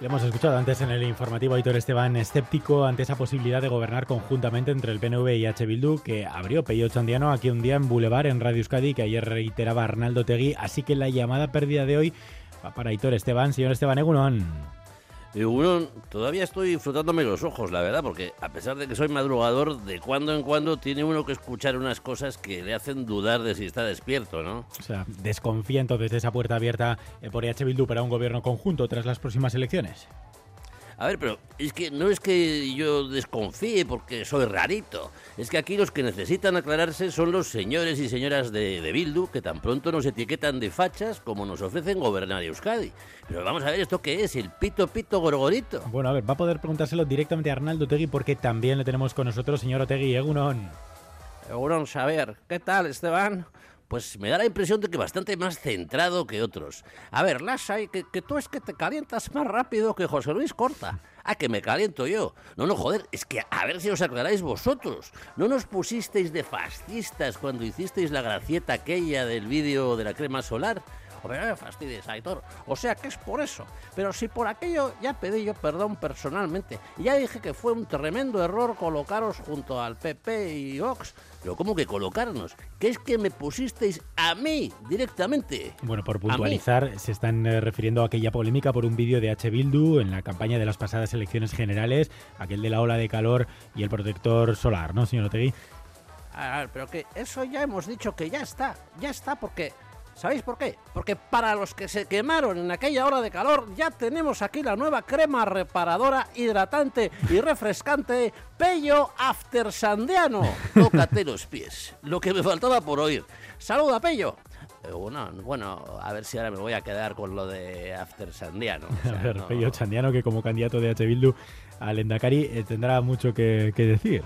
Le hemos escuchado antes en el informativo Aitor Esteban escéptico ante esa posibilidad de gobernar conjuntamente entre el PNV y H. Que abrió Peyo Chandiano aquí un día en Boulevard en Radio Euskadi que ayer reiteraba Arnaldo Tegui. Así que la llamada pérdida de hoy va para Aitor Esteban. Señor Esteban Egunon. Y bueno, todavía estoy disfrutándome los ojos, la verdad, porque a pesar de que soy madrugador, de cuando en cuando tiene uno que escuchar unas cosas que le hacen dudar de si está despierto, ¿no? O sea, desconfía entonces de esa puerta abierta eh, por EH Bildu para un gobierno conjunto tras las próximas elecciones. A ver, pero es que no es que yo desconfíe porque soy rarito. Es que aquí los que necesitan aclararse son los señores y señoras de, de Bildu que tan pronto nos etiquetan de fachas como nos ofrecen gobernar Euskadi. Pero vamos a ver, ¿esto qué es? ¿El pito pito gorgorito? Bueno, a ver, va a poder preguntárselo directamente a Arnaldo Tegui porque también le tenemos con nosotros, señor Otegui, Egunon. Egunon, saber. ¿Qué tal, Esteban? Pues me da la impresión de que bastante más centrado que otros. A ver, Lasai, que, que tú es que te calientas más rápido que José Luis Corta. Ah, que me caliento yo. No, no, joder, es que a ver si os aclaráis vosotros. ¿No nos pusisteis de fascistas cuando hicisteis la gracieta aquella del vídeo de la crema solar? Me fastidies, Aitor. O sea que es por eso. Pero si por aquello ya pedí yo perdón personalmente. Ya dije que fue un tremendo error colocaros junto al PP y Vox. Pero ¿cómo que colocarnos? Que es que me pusisteis a mí directamente. Bueno, por puntualizar, se están eh, refiriendo a aquella polémica por un vídeo de H. Bildu en la campaña de las pasadas elecciones generales, aquel de la ola de calor y el protector solar, ¿no, señor Otegui? A ver, pero que eso ya hemos dicho que ya está, ya está, porque ¿Sabéis por qué? Porque para los que se quemaron en aquella hora de calor, ya tenemos aquí la nueva crema reparadora, hidratante y refrescante Pello After Sandiano. Tócate los pies. Lo que me faltaba por oír. Saluda, Pello. Eh, bueno, bueno, a ver si ahora me voy a quedar con lo de After Sandiano. O sea, a ver, no... Pello Sandiano, que como candidato de H. Bildu al Endacari eh, tendrá mucho que, que decir.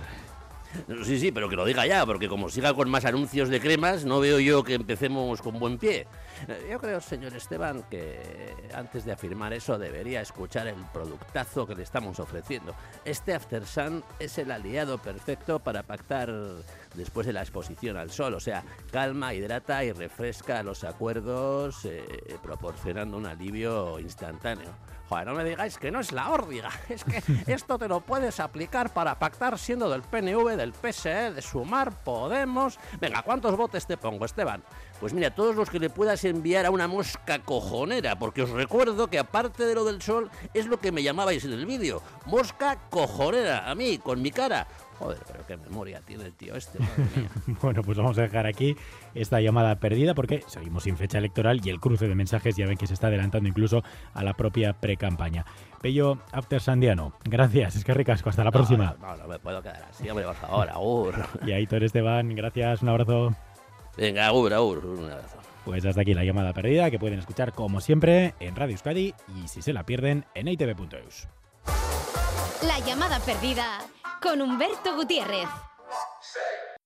Sí, sí, pero que lo diga ya, porque como siga con más anuncios de cremas, no veo yo que empecemos con buen pie. Yo creo, señor Esteban, que antes de afirmar eso debería escuchar el productazo que le estamos ofreciendo. Este After Sun es el aliado perfecto para pactar después de la exposición al sol, o sea, calma, hidrata y refresca los acuerdos, eh, proporcionando un alivio instantáneo. Joder, no me digáis que no es la órdiga. Es que esto te lo puedes aplicar para pactar siendo del PNV, del PSE, de Sumar, Podemos. Venga, ¿cuántos botes te pongo, Esteban? Pues mira, todos los que le puedas enviar a una mosca cojonera, porque os recuerdo que aparte de lo del sol, es lo que me llamabais en el vídeo. Mosca cojonera, a mí, con mi cara. Joder, pero qué memoria tiene el tío este. bueno, pues vamos a dejar aquí esta llamada perdida porque seguimos sin fecha electoral y el cruce de mensajes ya ven que se está adelantando incluso a la propia pre-campaña. Pello After Sandiano, gracias, es que ricasco, hasta la no, próxima. No, no, no, me puedo quedar así, hombre, por favor, agur. y ahí Tor Esteban, gracias, un abrazo. Venga, agur, agur, un abrazo. Pues hasta aquí la llamada perdida que pueden escuchar como siempre en Radio Euskadi y si se la pierden en itv.eus. La llamada perdida con Humberto Gutiérrez.